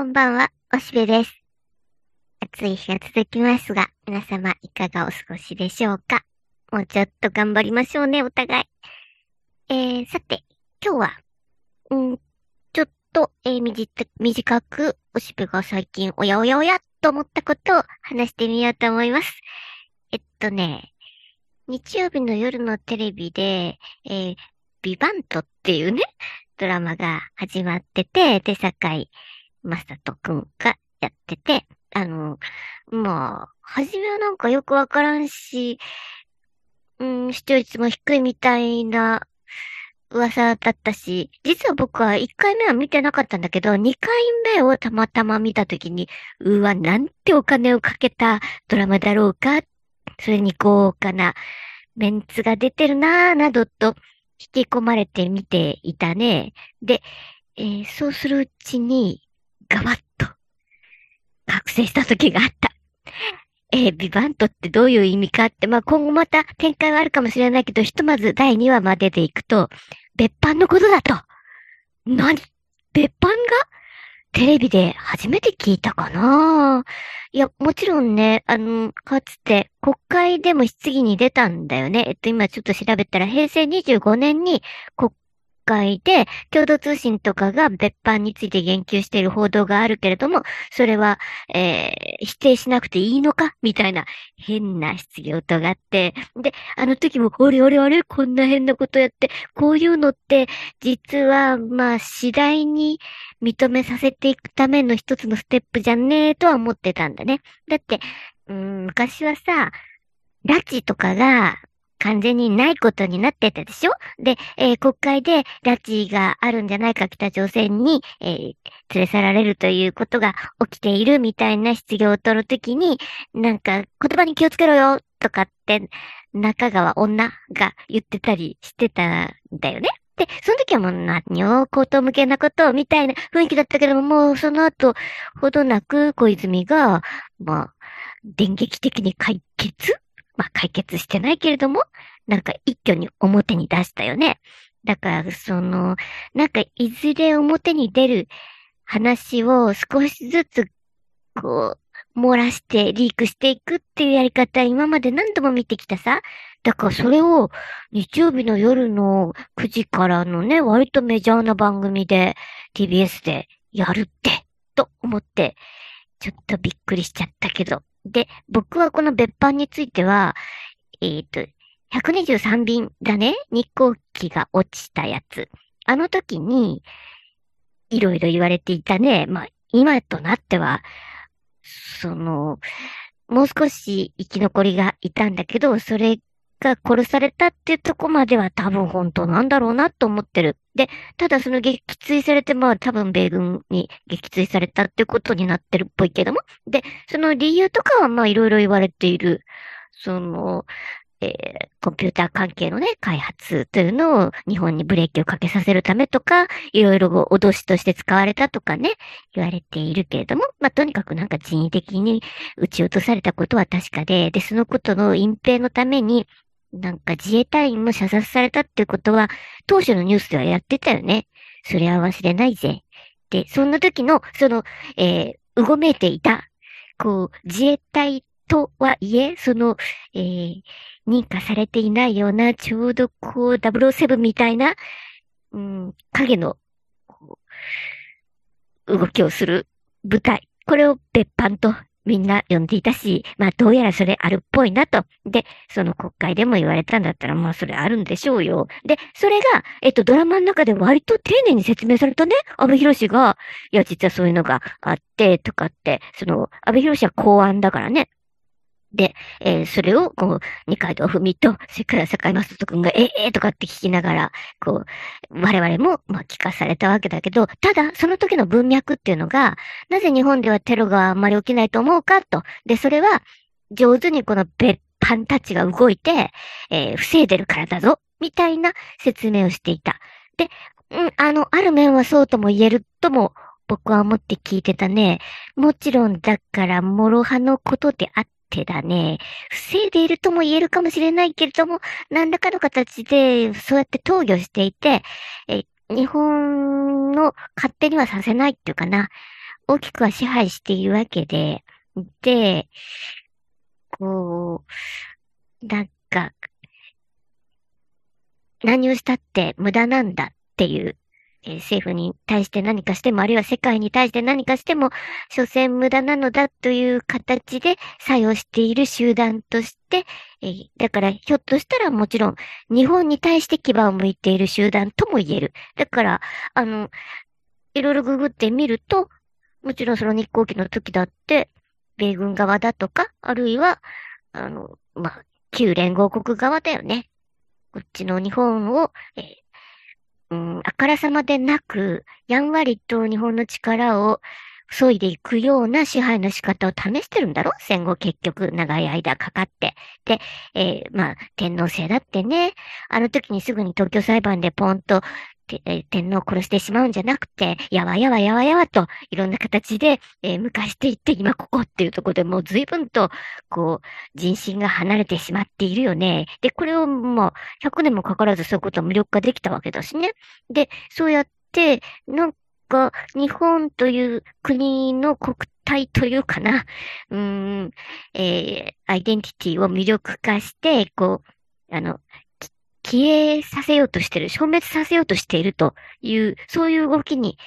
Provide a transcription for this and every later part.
こんばんは、おしべです。暑い日が続きますが、皆様いかがお過ごしでしょうか？もうちょっと頑張りましょうね、お互い。えー、さて、今日は、うん、ちょっと、えー、短く、おしべが最近、おやおやおやと思ったことを話してみようと思います。えっとね、日曜日の夜のテレビで、えー、ビバントっていうね、ドラマが始まってて、で、堺まさとくんがやってて、あの、まあ、はじめはなんかよくわからんし、うん、視聴率も低いみたいな噂だったし、実は僕は1回目は見てなかったんだけど、2回目をたまたま見たときに、うわ、なんてお金をかけたドラマだろうか、それに豪華なメンツが出てるなぁ、などと引き込まれて見ていたね。で、えー、そうするうちに、ガバッと、覚醒した時があった。えー、ビバントってどういう意味かって、まあ、今後また展開はあるかもしれないけど、ひとまず第2話まででいくと、別班のことだと。何？別班が？テレビで初めて聞いたかな？いや、もちろんね、あの、かつて国会でも質疑に出たんだよね。えっと、今ちょっと調べたら、平成25年に国会で共同通信とかが別版について言及している報道があるけれども、それは、えー、否定しなくていいのかみたいな変な質疑を疑って、で、あの時も、あれあれあれこんな変なことやって、こういうのって、実は、まあ、次第に認めさせていくための一つのステップじゃねえとは思ってたんだね。だって、うん、昔はさ、拉致とかが完全にないことになってたでしょ？で、えー、国会で拉致があるんじゃないか北朝鮮に、えー、連れ去られるということが起きているみたいな質疑を取るときに、なんか言葉に気をつけろよとかって中川女が言ってたりしてたんだよね？で、その時はもう何を口頭向けなことみたいな雰囲気だったけども、もうその後、ほどなく小泉が、まあ、電撃的に解決？まあ解決してないけれども、なんか一挙に表に出したよね。だから、その、なんかいずれ表に出る話を少しずつ、こう、漏らしてリークしていくっていうやり方、今まで何度も見てきたさ。だからそれを日曜日の夜の9時からのね、割とメジャーな番組で TBS でやるって、と思って、ちょっとびっくりしちゃったけど。で、僕はこの別班については、えっ、ー、と、123便だね。日航機が落ちたやつ。あの時に、いろいろ言われていたね。まあ、今となっては、その、もう少し生き残りがいたんだけど、それが殺されたっていうとこまでは多分本当なんだろうなと思ってる。で、ただその撃墜されて、まあ多分米軍に撃墜されたってことになってるっぽいけども。で、その理由とかはまあいろいろ言われている。その、えー、コンピューター関係のね、開発というのを日本にブレーキをかけさせるためとか、いろいろ脅しとして使われたとかね、言われているけれども、まあ、とにかくなんか人為的に撃ち落とされたことは確かで、で、そのことの隠蔽のために、なんか自衛隊員も射殺されたってことは、当初のニュースではやってたよね。それは忘れないぜ。で、そんな時の、その、えー、うごめいていた、こう、自衛隊とはいえ、その、えー、認可されていないような、ちょうどこう、007みたいな、うん、影の、こう動きをする舞台。これを別班とみんな呼んでいたし、まあどうやらそれあるっぽいなと。で、その国会でも言われたんだったら、まあそれあるんでしょうよ。で、それが、えっと、ドラマの中で割と丁寧に説明されたね。安倍博士が、いや、実はそういうのがあって、とかって、その、安倍博士は公安だからね。で、えー、それを、こう、二階堂ふみと、それから坂井正人くんが、ええー、とかって聞きながら、こう、我々も、まあ、聞かされたわけだけど、ただ、その時の文脈っていうのが、なぜ日本ではテロがあんまり起きないと思うかと。で、それは、上手にこの別班たちが動いて、えー、防いでるからだぞ、みたいな説明をしていた。で、うん、あの、ある面はそうとも言えるとも、僕は思って聞いてたね。もちろん、だから、諸刃のことであっ手だね。防いでいるとも言えるかもしれないけれども、何らかの形で、そうやって投与していて、え日本の勝手にはさせないっていうかな。大きくは支配しているわけで、で、こう、なんか、何をしたって無駄なんだっていう、えー、政府に対して何かしても、あるいは世界に対して何かしても、所詮無駄なのだという形で作用している集団として、えー、だからひょっとしたらもちろん日本に対して牙を向いている集団とも言える。だから、あの、いろいろググってみると、もちろんその日航機の時だって、米軍側だとか、あるいは、あの、まあ、旧連合国側だよね。こっちの日本を、えー、うん、あからさまでなく、やんわりと日本の力を削いでいくような支配の仕方を試してるんだろ？戦後結局長い間かかって。で、えー、まあ、天皇制だってね、あの時にすぐに東京裁判でポンとえ天皇を殺してしまうんじゃなくて、やわやわやわやわと、いろんな形で、えー、向していって、今ここっていうところでもう随分と、こう、人心が離れてしまっているよね。で、これをもう、100年もかからずそういうことを無力化できたわけだしね。で、そうやって、なんか、日本という国の国体というかな、うん、えー、アイデンティティを魅力化して、こう、あの、消えさせようとしてる、消滅させようとしているという、そういう動きに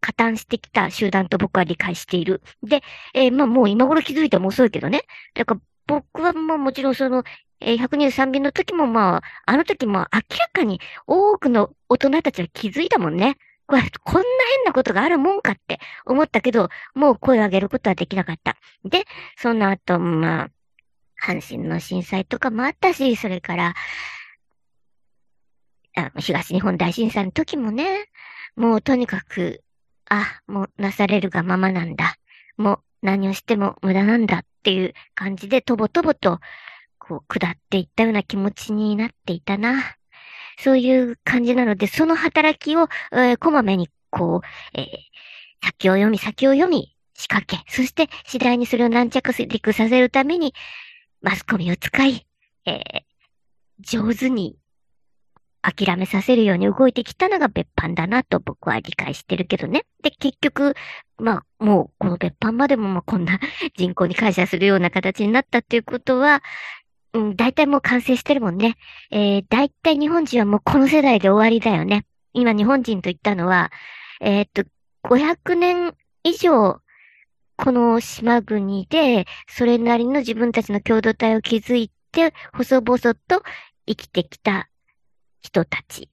加担してきた集団と僕は理解している。で、えー、まあもう今頃気づいても遅いけどね。だから僕はもうもちろんその、えー、123便の時もまあ、あの時も明らかに多くの大人たちは気づいたもんね。これ、こんな変なことがあるもんかって思ったけど、もう声を上げることはできなかった。で、その後、まあ、阪神の震災とかもあったし、それから、あの、東日本大震災の時もね、もうとにかく、あ、もうなされるがままなんだ。もう何をしても無駄なんだっていう感じでとぼとぼと、こう、下っていったような気持ちになっていたな。そういう感じなので、その働きを、えー、こまめに、こう、えー、先を読み、先を読み、仕掛け、そして次第にそれを軟着陸させるために、マスコミを使い、えー、上手に諦めさせるように動いてきたのが別班だなと僕は理解してるけどね。で、結局、まあ、もうこの別班までもまあこんな人口に感謝するような形になったっていうことは、うん、大体もう完成してるもんね。えー、大体日本人はもうこの世代で終わりだよね。今日本人と言ったのは、えー、っと、500年以上、この島国で、それなりの自分たちの共同体を築いて、細々と生きてきた人たち。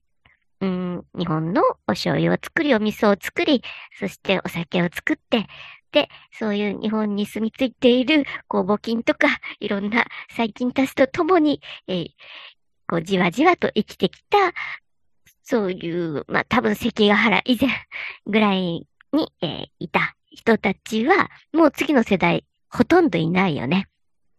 うん、日本のお醤油を作り、お味噌を作り、そしてお酒を作って、で、そういう日本に住み着いているこう募金とか、いろんな細菌たちと共に、えー、こうじわじわと生きてきた、そういう、まあ多分関ヶ原以前ぐらいに、えー、いた人たちは、もう次の世代ほとんどいないよね。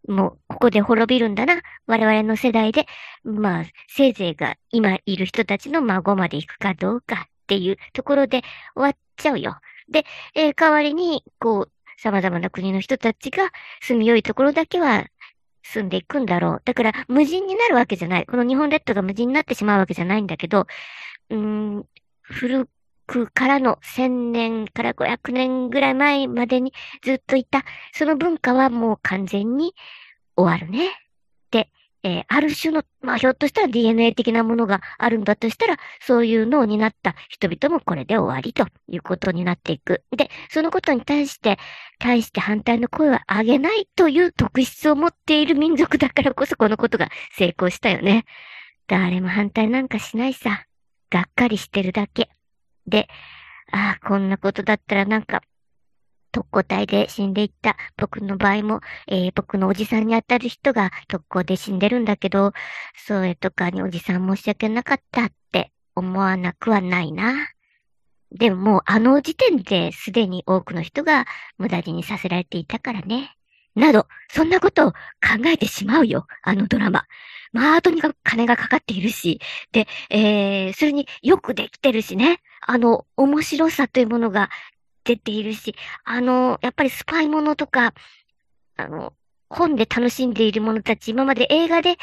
もう、ここで滅びるんだな。我々の世代で、まあ、せいぜいが今いる人たちの孫まで行くかどうかっていうところで終わっちゃうよ。で、えー、代わりに、こう、様々な国の人たちが住みよいところだけは住んでいくんだろう。だから、無人になるわけじゃない。この日本列島が無人になってしまうわけじゃないんだけど、うーん、古くからの1000年から500年ぐらい前までにずっといた、その文化はもう完全に終わるね。で、えー、ある種の、まあ、ひょっとしたら DNA 的なものがあるんだとしたら、そういうのを担った人々もこれで終わりということになっていく。で、そのことに対して、対して反対の声は上げないという特質を持っている民族だからこそこのことが成功したよね。誰も反対なんかしないさ。がっかりしてるだけ。で、ああ、こんなことだったらなんか、特攻隊で死んでいった僕の場合も、えー、僕のおじさんに当たる人が特攻で死んでるんだけど、それとかにおじさん申し訳なかったって思わなくはないな。でももうあの時点ですでに多くの人が無駄死にさせられていたからね。など、そんなことを考えてしまうよ、あのドラマ。まあ、とにかく金がかかっているし、で、えー、それによくできてるしね。あの、面白さというものが出ているし、あの、やっぱりスパイものとか、あの、本で楽しんでいる者たち、今まで映画で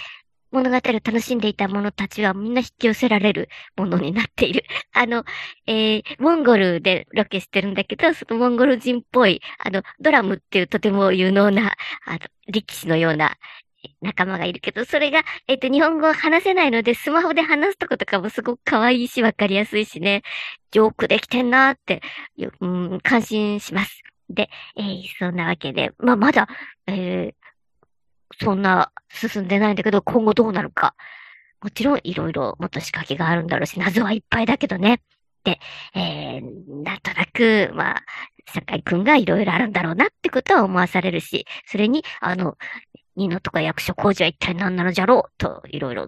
物語を楽しんでいた者たちはみんな引き寄せられるものになっている。あの、えー、モンゴルでロケしてるんだけど、そのモンゴル人っぽい、あの、ドラムっていうとても有能な、あの、力士のような仲間がいるけど、それが、えっ、と、日本語を話せないので、スマホで話すとことかもすごく可愛いし、わかりやすいしね、ジョークできてんなーって、うん、感心します。で、えー、そんなわけで、まあ、まだ、えー、そんな進んでないんだけど、今後どうなるか。もちろんいろいろもっと仕掛けがあるんだろうし、謎はいっぱいだけどね。で、えー、なんとなく、まあ、酒井くんがいろいろあるんだろうなってことは思わされるし、それに、あの、ニノとか役所工事は一体何なのじゃろうと、いろいろ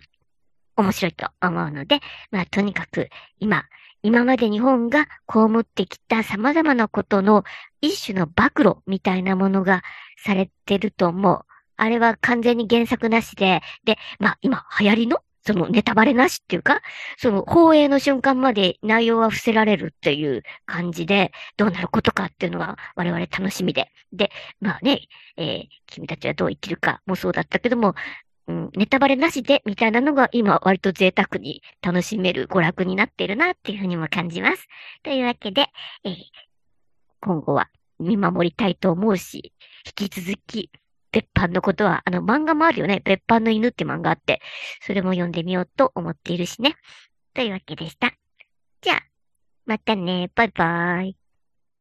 面白いと思うので、まあ、とにかく、今、今まで日本が被ってきた様々なことの一種の暴露みたいなものがされてると思う。あれは完全に原作なしで、で、まあ今流行りのそのネタバレなしっていうか、その放映の瞬間まで内容は伏せられるっていう感じで、どうなることかっていうのが我々楽しみで。で、まあね、えー、君たちはどう生きるかもそうだったけども、うん、ネタバレなしでみたいなのが今割と贅沢に楽しめる娯楽になっているなっていうふうにも感じます。というわけで、えー、今後は見守りたいと思うし、引き続き別班のことは、あの漫画もあるよね。別班の犬って漫画あって、それも読んでみようと思っているしね。というわけでした。じゃあ、またね。バイバーイ。